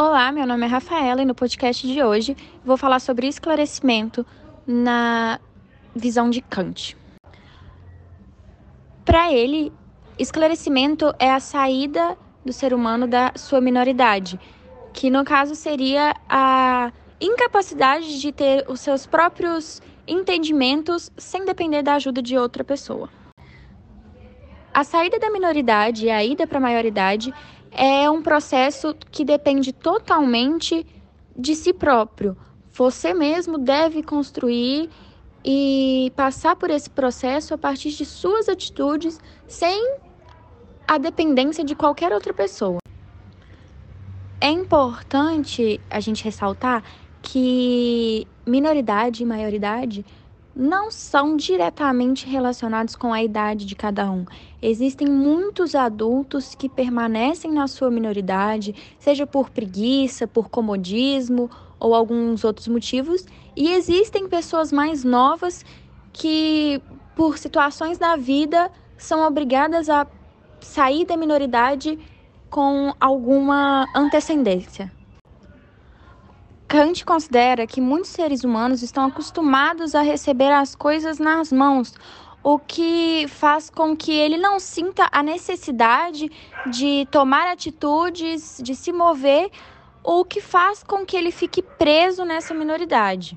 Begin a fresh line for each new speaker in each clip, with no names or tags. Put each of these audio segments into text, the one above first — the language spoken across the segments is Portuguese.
Olá, meu nome é Rafaela e no podcast de hoje vou falar sobre esclarecimento na visão de Kant. Para ele, esclarecimento é a saída do ser humano da sua minoridade, que no caso seria a incapacidade de ter os seus próprios entendimentos sem depender da ajuda de outra pessoa. A saída da minoridade e a ida para a maioridade é um processo que depende totalmente de si próprio. Você mesmo deve construir e passar por esse processo a partir de suas atitudes, sem a dependência de qualquer outra pessoa. É importante a gente ressaltar que minoridade e maioridade não são diretamente relacionados com a idade de cada um. Existem muitos adultos que permanecem na sua minoridade, seja por preguiça, por comodismo ou alguns outros motivos, e existem pessoas mais novas que, por situações da vida, são obrigadas a sair da minoridade com alguma antecedência. Kant considera que muitos seres humanos estão acostumados a receber as coisas nas mãos, o que faz com que ele não sinta a necessidade de tomar atitudes, de se mover, o que faz com que ele fique preso nessa minoridade.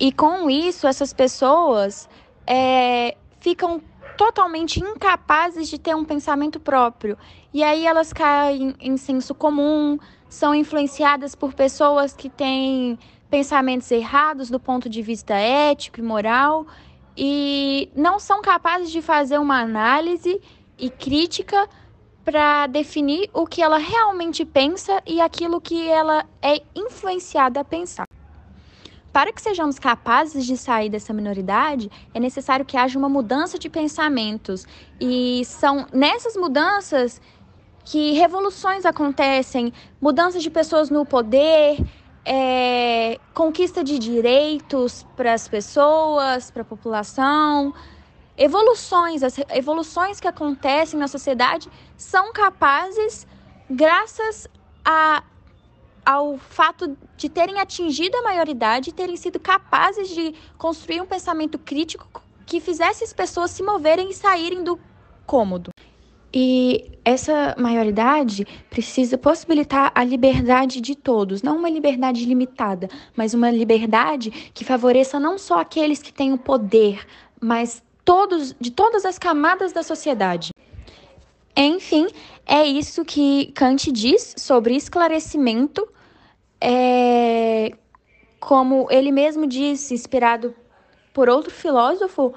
E com isso, essas pessoas é, ficam totalmente incapazes de ter um pensamento próprio. E aí elas caem em senso comum, são influenciadas por pessoas que têm pensamentos errados do ponto de vista ético e moral e não são capazes de fazer uma análise e crítica para definir o que ela realmente pensa e aquilo que ela é influenciada a pensar. Para que sejamos capazes de sair dessa minoridade, é necessário que haja uma mudança de pensamentos. E são nessas mudanças que revoluções acontecem, mudanças de pessoas no poder, é, conquista de direitos para as pessoas, para a população. Evoluções, as evoluções que acontecem na sociedade são capazes, graças a, ao fato de terem atingido a maioridade e terem sido capazes de construir um pensamento crítico que fizesse as pessoas se moverem e saírem do cômodo. E essa maioridade precisa possibilitar a liberdade de todos, não uma liberdade limitada, mas uma liberdade que favoreça não só aqueles que têm o poder, mas todos de todas as camadas da sociedade. Enfim, é isso que Kant diz sobre esclarecimento, é, como ele mesmo disse, inspirado por outro filósofo,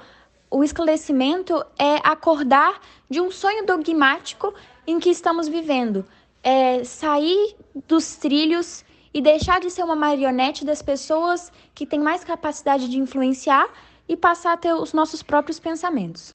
o esclarecimento é acordar de um sonho dogmático em que estamos vivendo. É sair dos trilhos e deixar de ser uma marionete das pessoas que têm mais capacidade de influenciar e passar a ter os nossos próprios pensamentos.